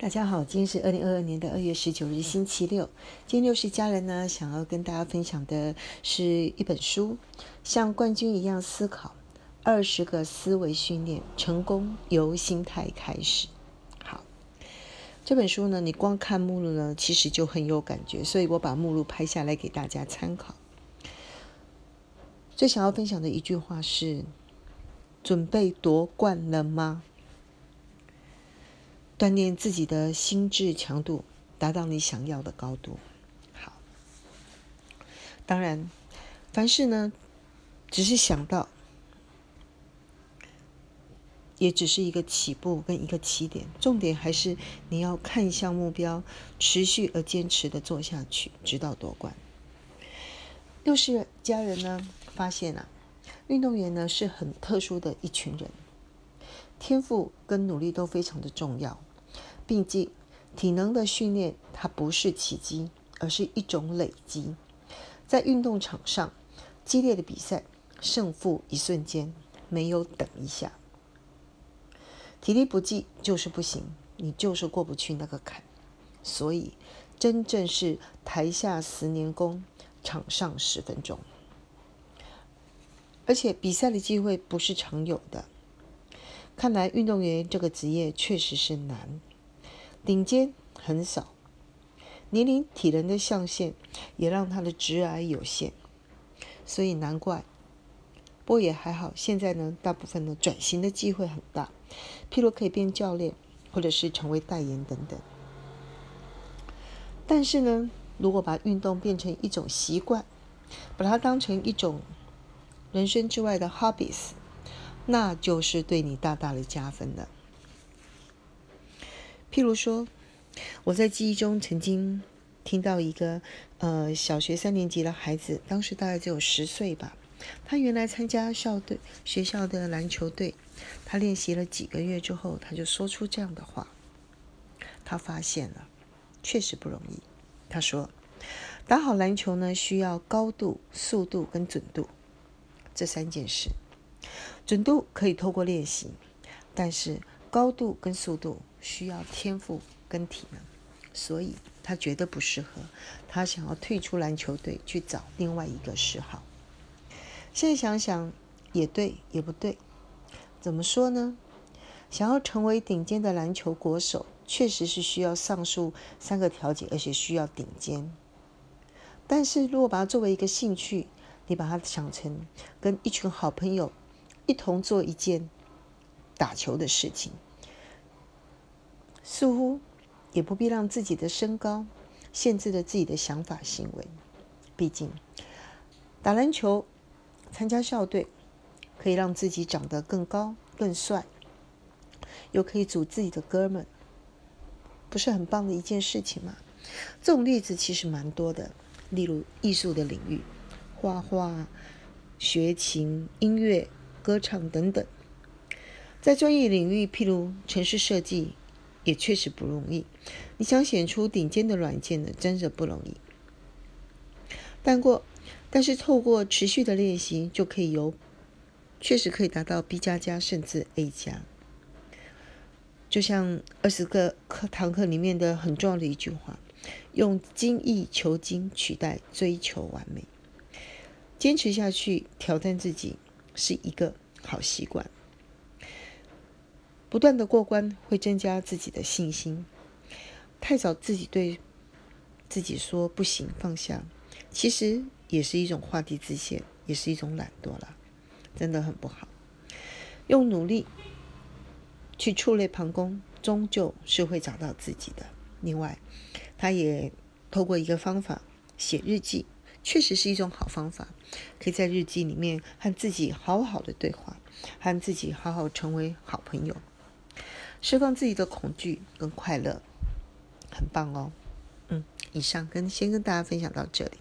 大家好，今天是二零二二年的二月十九日，星期六。今天六十家人呢，想要跟大家分享的是一本书，像冠军一样思考二十个思维训练，成功由心态开始。好，这本书呢，你光看目录呢，其实就很有感觉，所以我把目录拍下来给大家参考。最想要分享的一句话是：准备夺冠了吗？锻炼自己的心智强度，达到你想要的高度。好，当然，凡事呢，只是想到，也只是一个起步跟一个起点。重点还是你要看向目标，持续而坚持的做下去，直到夺冠。又是家人呢，发现啊，运动员呢是很特殊的一群人，天赋跟努力都非常的重要。毕竟，体能的训练它不是奇迹，而是一种累积。在运动场上，激烈的比赛，胜负一瞬间，没有等一下。体力不济就是不行，你就是过不去那个坎。所以，真正是台下十年功，场上十分钟。而且，比赛的机会不是常有的。看来，运动员这个职业确实是难。顶尖很少，年龄、体能的象限也让他的直癌有限，所以难怪。不过也还好，现在呢，大部分呢转型的机会很大，譬如可以变教练，或者是成为代言等等。但是呢，如果把运动变成一种习惯，把它当成一种人生之外的 hobbies，那就是对你大大的加分了。譬如说，我在记忆中曾经听到一个呃小学三年级的孩子，当时大概只有十岁吧。他原来参加校队学校的篮球队，他练习了几个月之后，他就说出这样的话：他发现了，确实不容易。他说，打好篮球呢，需要高度、速度跟准度这三件事。准度可以透过练习，但是高度跟速度。需要天赋跟体能，所以他觉得不适合。他想要退出篮球队，去找另外一个嗜好。现在想想也对，也不对。怎么说呢？想要成为顶尖的篮球国手，确实是需要上述三个条件，而且需要顶尖。但是如果把它作为一个兴趣，你把它想成跟一群好朋友一同做一件打球的事情。似乎也不必让自己的身高限制了自己的想法行为。毕竟打篮球、参加校队，可以让自己长得更高、更帅，又可以组自己的哥们，不是很棒的一件事情吗？这种例子其实蛮多的，例如艺术的领域，画画、学琴、音乐、歌唱等等。在专业领域，譬如城市设计。也确实不容易。你想显出顶尖的软件呢，真的不容易。但过，但是透过持续的练习，就可以由确实可以达到 B 加加甚至 A 加。就像二十个课堂课里面的很重要的一句话：用精益求精取代追求完美。坚持下去，挑战自己是一个好习惯。不断的过关会增加自己的信心。太早自己对自己说不行放下，其实也是一种画地自限，也是一种懒惰了，真的很不好。用努力去触类旁通，终究是会找到自己的。另外，他也透过一个方法写日记，确实是一种好方法，可以在日记里面和自己好好的对话，和自己好好成为好朋友。释放自己的恐惧跟快乐，很棒哦。嗯，以上跟先跟大家分享到这里。